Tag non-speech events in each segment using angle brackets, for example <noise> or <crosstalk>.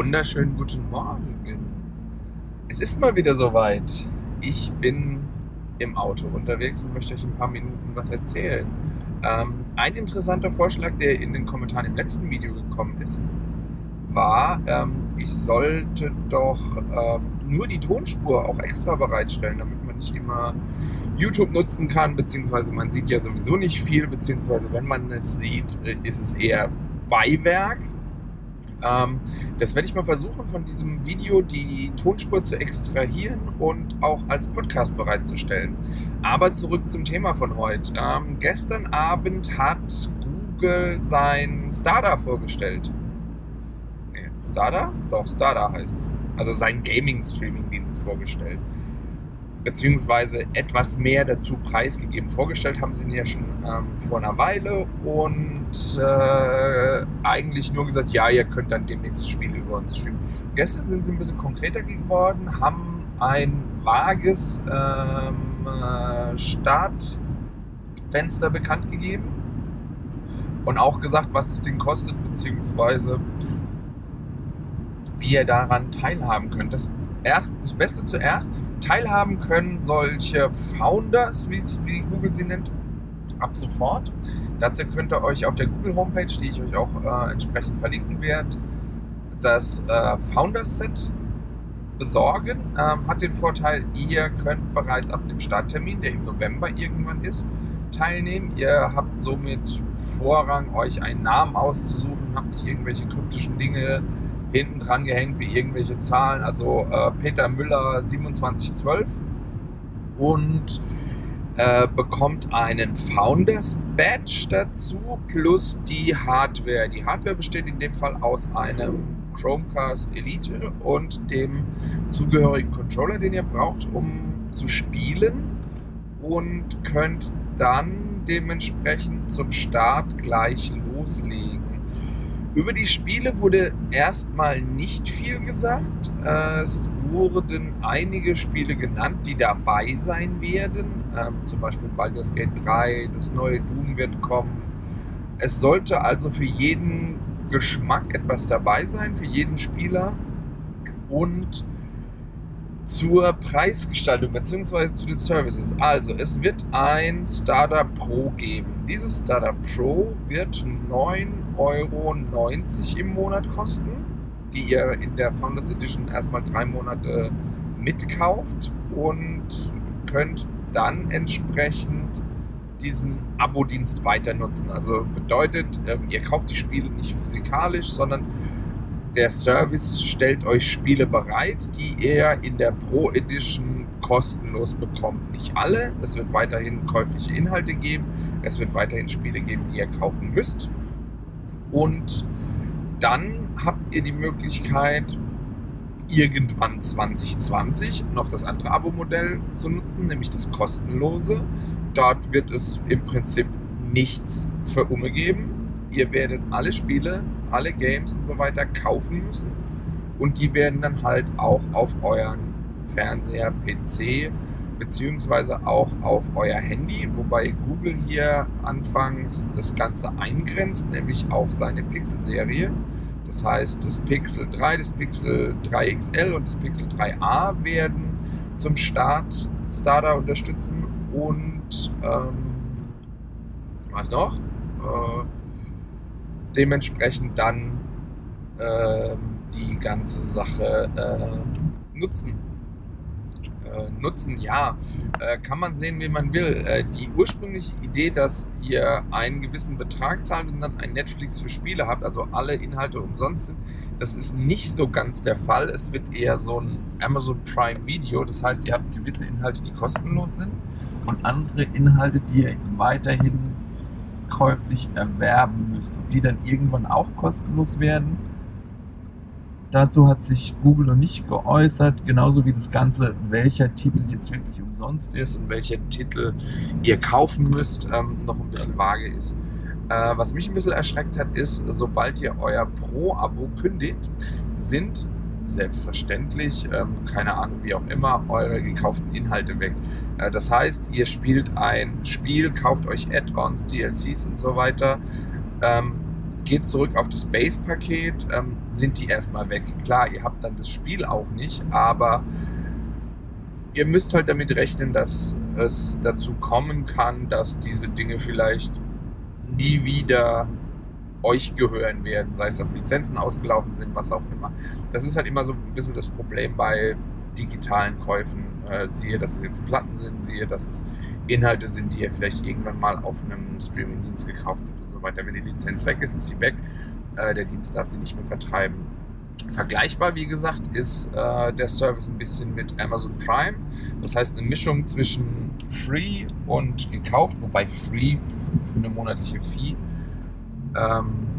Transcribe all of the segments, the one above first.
wunderschönen guten Morgen. Es ist mal wieder soweit. Ich bin im Auto unterwegs und möchte euch ein paar Minuten was erzählen. Ähm, ein interessanter Vorschlag, der in den Kommentaren im letzten Video gekommen ist, war, ähm, ich sollte doch ähm, nur die Tonspur auch extra bereitstellen, damit man nicht immer YouTube nutzen kann, beziehungsweise man sieht ja sowieso nicht viel, beziehungsweise wenn man es sieht, äh, ist es eher Beiwerk. Ähm, das werde ich mal versuchen, von diesem Video die Tonspur zu extrahieren und auch als Podcast bereitzustellen. Aber zurück zum Thema von heute. Ähm, gestern Abend hat Google sein Starter vorgestellt. Nee, Starter? Doch, Starter heißt es. Also sein Gaming-Streaming-Dienst vorgestellt beziehungsweise etwas mehr dazu preisgegeben. Vorgestellt haben sie ihn ja schon ähm, vor einer Weile und äh, eigentlich nur gesagt, ja, ihr könnt dann demnächst Spiele über uns streamen. Gestern sind sie ein bisschen konkreter geworden, haben ein vages ähm, äh, Startfenster bekannt gegeben und auch gesagt, was es Ding kostet, beziehungsweise wie ihr daran teilhaben könnt. Das erst, das Beste zuerst, teilhaben können solche Founders, wie, wie Google sie nennt, ab sofort. Dazu könnt ihr euch auf der Google Homepage, die ich euch auch äh, entsprechend verlinken werde, das äh, Founders Set besorgen. Ähm, hat den Vorteil, ihr könnt bereits ab dem Starttermin, der im November irgendwann ist, teilnehmen. Ihr habt somit Vorrang, euch einen Namen auszusuchen, habt nicht irgendwelche kryptischen Dinge hinten dran gehängt wie irgendwelche Zahlen. Also äh, Peter Müller 2712 und äh, bekommt einen Founders Badge dazu plus die Hardware. Die Hardware besteht in dem Fall aus einem Chromecast Elite und dem zugehörigen Controller, den ihr braucht, um zu spielen und könnt dann dementsprechend zum Start gleich loslegen. Über die Spiele wurde erstmal nicht viel gesagt. Es wurden einige Spiele genannt, die dabei sein werden. Ähm, zum Beispiel Baldur's Gate 3, das neue Doom wird kommen. Es sollte also für jeden Geschmack etwas dabei sein, für jeden Spieler. Und zur Preisgestaltung bzw. zu den Services. Also, es wird ein Starter Pro geben. Dieses Starter Pro wird 9,90 Euro im Monat kosten, die ihr in der Founders Edition erstmal drei Monate mitkauft und könnt dann entsprechend diesen Abo-Dienst weiter nutzen. Also bedeutet, ähm, ihr kauft die Spiele nicht physikalisch, sondern der Service stellt euch Spiele bereit, die ihr in der Pro Edition kostenlos bekommt. Nicht alle, es wird weiterhin käufliche Inhalte geben, es wird weiterhin Spiele geben, die ihr kaufen müsst. Und dann habt ihr die Möglichkeit, irgendwann 2020 noch das andere Abo-Modell zu nutzen, nämlich das kostenlose. Dort wird es im Prinzip nichts für Umme geben ihr werdet alle Spiele, alle Games und so weiter kaufen müssen. Und die werden dann halt auch auf euren Fernseher, PC beziehungsweise auch auf euer Handy, wobei Google hier anfangs das Ganze eingrenzt, nämlich auf seine Pixel-Serie. Das heißt, das Pixel 3, das Pixel 3 XL und das Pixel 3a werden zum Start Starter unterstützen und ähm, was noch? Äh, dementsprechend dann äh, die ganze Sache äh, nutzen. Äh, nutzen, ja, äh, kann man sehen, wie man will. Äh, die ursprüngliche Idee, dass ihr einen gewissen Betrag zahlt und dann ein Netflix für Spiele habt, also alle Inhalte umsonst sind, das ist nicht so ganz der Fall. Es wird eher so ein Amazon Prime Video, das heißt, ihr habt gewisse Inhalte, die kostenlos sind und andere Inhalte, die ihr weiterhin käuflich erwerben müsst. Ob die dann irgendwann auch kostenlos werden, dazu hat sich Google noch nicht geäußert, genauso wie das Ganze, welcher Titel jetzt wirklich umsonst ist und welcher Titel ihr kaufen müsst, ähm, noch ein bisschen vage ist. Äh, was mich ein bisschen erschreckt hat, ist, sobald ihr euer Pro-Abo kündigt, sind selbstverständlich, ähm, keine Ahnung, wie auch immer, eure gekauften Inhalte weg. Äh, das heißt, ihr spielt ein Spiel, kauft euch Add-ons, DLCs und so weiter, ähm, geht zurück auf das Base-Paket, ähm, sind die erstmal weg. Klar, ihr habt dann das Spiel auch nicht, aber ihr müsst halt damit rechnen, dass es dazu kommen kann, dass diese Dinge vielleicht nie wieder euch gehören werden, sei es, dass Lizenzen ausgelaufen sind, was auch immer. Das ist halt immer so ein bisschen das Problem bei digitalen Käufen. Äh, siehe, dass es jetzt Platten sind, siehe, dass es Inhalte sind, die ihr vielleicht irgendwann mal auf einem Streaming-Dienst gekauft habt und so weiter. Wenn die Lizenz weg ist, ist sie weg. Äh, der Dienst darf sie nicht mehr vertreiben. Vergleichbar, wie gesagt, ist äh, der Service ein bisschen mit Amazon Prime. Das heißt, eine Mischung zwischen Free und gekauft, wobei Free für eine monatliche Fee ähm,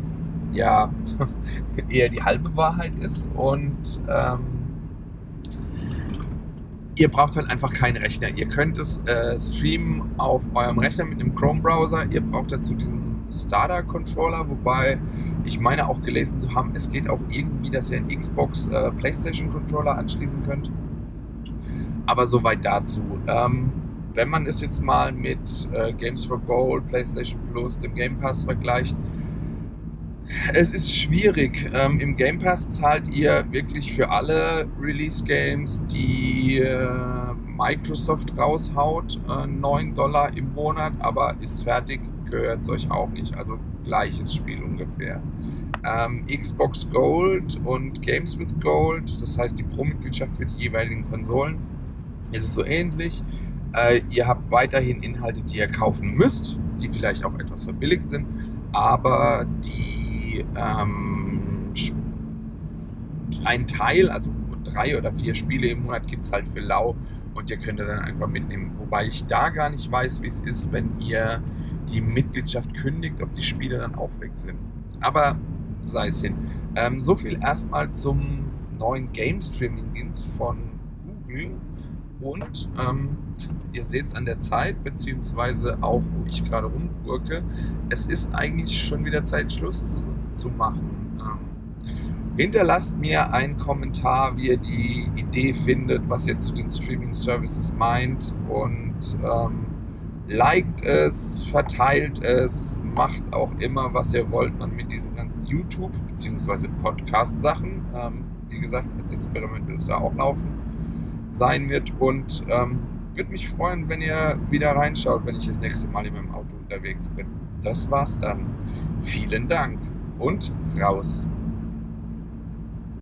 ja <laughs> eher die halbe Wahrheit ist. Und ähm, ihr braucht halt einfach keinen Rechner. Ihr könnt es äh, streamen auf eurem Rechner mit einem Chrome-Browser. Ihr braucht dazu diesen STADA-Controller, wobei ich meine auch gelesen zu haben, es geht auch irgendwie, dass ihr einen Xbox äh, PlayStation-Controller anschließen könnt. Aber soweit dazu. Ähm, wenn man es jetzt mal mit äh, Games for Gold, PlayStation Plus, dem Game Pass vergleicht, es ist schwierig. Ähm, Im Game Pass zahlt ihr wirklich für alle Release-Games, die äh, Microsoft raushaut, äh, 9 Dollar im Monat, aber ist fertig gehört es euch auch nicht. Also gleiches Spiel ungefähr. Ähm, Xbox Gold und Games with Gold, das heißt die Pro-Mitgliedschaft für die jeweiligen Konsolen, ist es so ähnlich. Äh, ihr habt weiterhin Inhalte, die ihr kaufen müsst, die vielleicht auch etwas verbilligt sind, aber die ähm, ein Teil, also drei oder vier Spiele im Monat gibt es halt für lau und ihr könnt ihr dann einfach mitnehmen. Wobei ich da gar nicht weiß, wie es ist, wenn ihr die Mitgliedschaft kündigt, ob die Spiele dann auch weg sind. Aber sei es hin. Ähm, so viel erstmal zum neuen Game Streaming Dienst von Google. Und ähm, ihr seht es an der Zeit, beziehungsweise auch, wo ich gerade rumgurke, es ist eigentlich schon wieder Zeit, Schluss zu, zu machen. Ähm, hinterlasst mir einen Kommentar, wie ihr die Idee findet, was ihr zu den Streaming Services meint und ähm, liked es, verteilt es, macht auch immer, was ihr wollt, man mit diesen ganzen YouTube- bzw. Podcast-Sachen. Ähm, wie gesagt, als Experiment wird es ja auch laufen sein wird und ähm, würde mich freuen, wenn ihr wieder reinschaut, wenn ich das nächste Mal in meinem Auto unterwegs bin. Das war's dann. Vielen Dank und raus.